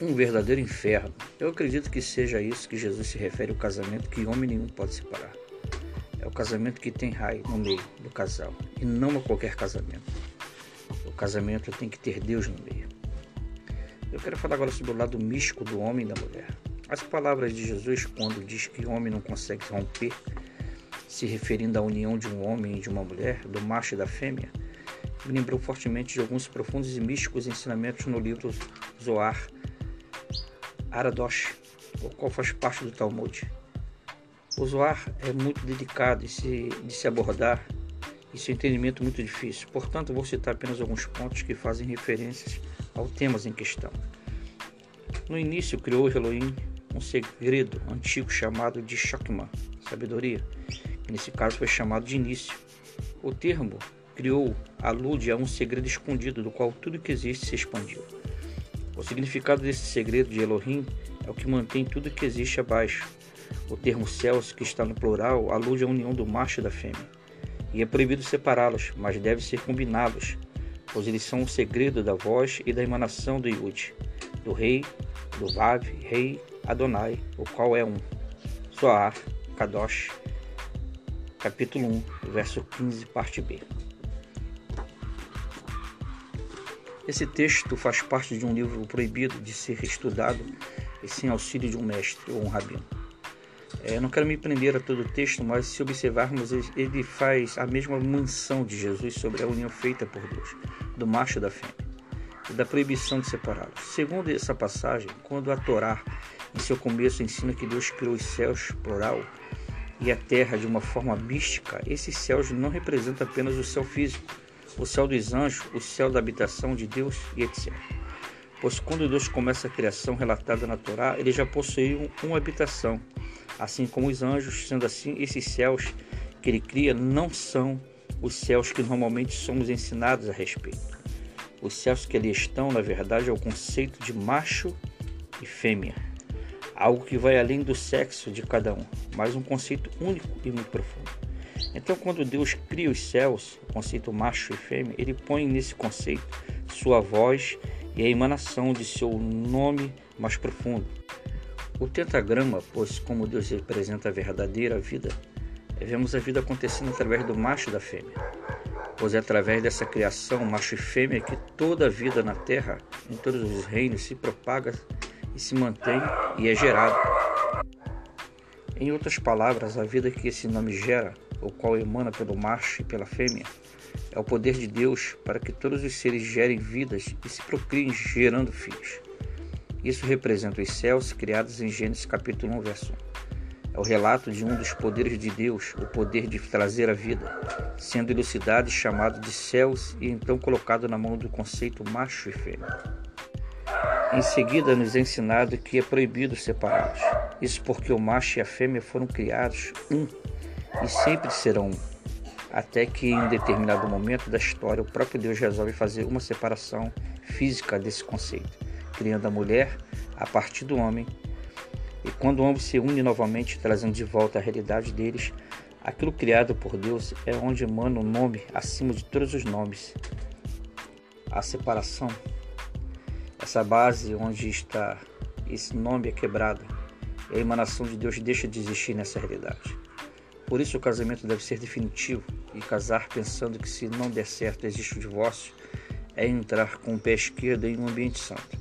um verdadeiro inferno. Eu acredito que seja isso que Jesus se refere ao casamento que homem nenhum pode separar. É o casamento que tem raio no meio do casal e não a qualquer casamento. O casamento tem que ter Deus no meio. Eu quero falar agora sobre o lado místico do homem e da mulher. As palavras de Jesus, quando diz que homem não consegue romper, se referindo à união de um homem e de uma mulher, do macho e da fêmea, me lembrou fortemente de alguns profundos e místicos ensinamentos no livro Zoar, Aradosh, o qual faz parte do Talmud. O Zohar é muito delicado de se, de se abordar e seu entendimento muito difícil. Portanto, vou citar apenas alguns pontos que fazem referências ao temas em questão. No início, criou Elohim um segredo antigo chamado de Shokman, sabedoria, que nesse caso foi chamado de início. O termo criou alude a um segredo escondido do qual tudo que existe se expandiu. O significado desse segredo de Elohim é o que mantém tudo que existe abaixo. O termo céus, que está no plural, alude à união do macho e da fêmea. E é proibido separá-los, mas deve ser combinados, pois eles são o segredo da voz e da emanação do Yud, do rei, do Vav, rei Adonai, o qual é um. Zoar, Kadosh, capítulo 1, verso 15, parte B. Esse texto faz parte de um livro proibido de ser estudado e sem auxílio de um mestre ou um rabino. É, não quero me prender a todo o texto, mas se observarmos, ele faz a mesma menção de Jesus sobre a união feita por Deus, do macho da fêmea, e da proibição de separá-los. Segundo essa passagem, quando a Torá, em seu começo, ensina que Deus criou os céus, plural, e a terra de uma forma mística, esses céus não representam apenas o céu físico, o céu dos anjos, o céu da habitação de Deus e etc. Pois quando Deus começa a criação relatada na Torá, ele já possuía uma habitação, assim como os anjos, sendo assim, esses céus que ele cria não são os céus que normalmente somos ensinados a respeito. Os céus que ali estão, na verdade, é o conceito de macho e fêmea, algo que vai além do sexo de cada um, mas um conceito único e muito profundo. Então, quando Deus cria os céus, o conceito macho e fêmea, ele põe nesse conceito sua voz e a emanação de seu nome mais profundo. O tentagrama, pois como Deus representa a verdadeira vida, vemos a vida acontecendo através do macho e da fêmea. Pois é através dessa criação macho e fêmea que toda a vida na terra, em todos os reinos, se propaga e se mantém e é gerada. Em outras palavras, a vida que esse nome gera o qual emana pelo macho e pela fêmea, é o poder de Deus para que todos os seres gerem vidas e se procriem gerando filhos. Isso representa os céus criados em Gênesis capítulo 1, verso 1. É o relato de um dos poderes de Deus, o poder de trazer a vida, sendo elucidado e chamado de céus e então colocado na mão do conceito macho e fêmea. Em seguida, nos é ensinado que é proibido separá-los. Isso porque o macho e a fêmea foram criados um e sempre serão até que em um determinado momento da história o próprio Deus resolve fazer uma separação física desse conceito, criando a mulher a partir do homem. E quando ambos se unem novamente, trazendo de volta a realidade deles, aquilo criado por Deus é onde emana o nome acima de todos os nomes. A separação, essa base onde está esse nome é quebrado, e a emanação de Deus deixa de existir nessa realidade. Por isso o casamento deve ser definitivo e casar pensando que se não der certo existe o divórcio é entrar com o pé esquerdo em um ambiente santo.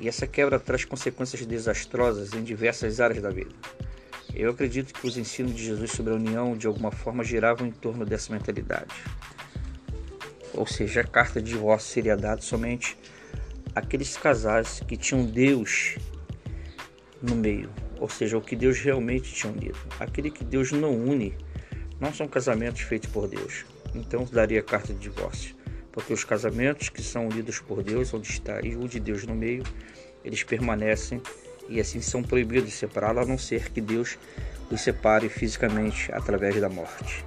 E essa quebra traz consequências desastrosas em diversas áreas da vida. Eu acredito que os ensinos de Jesus sobre a união de alguma forma giravam em torno dessa mentalidade. Ou seja, a carta de divórcio seria dada somente àqueles casais que tinham Deus no meio, ou seja, o que Deus realmente tinha unido. Aquele que Deus não une, não são casamentos feitos por Deus. Então daria carta de divórcio. Porque os casamentos que são unidos por Deus, onde está e o de Deus no meio, eles permanecem e assim são proibidos de separá-lo, a não ser que Deus os separe fisicamente através da morte.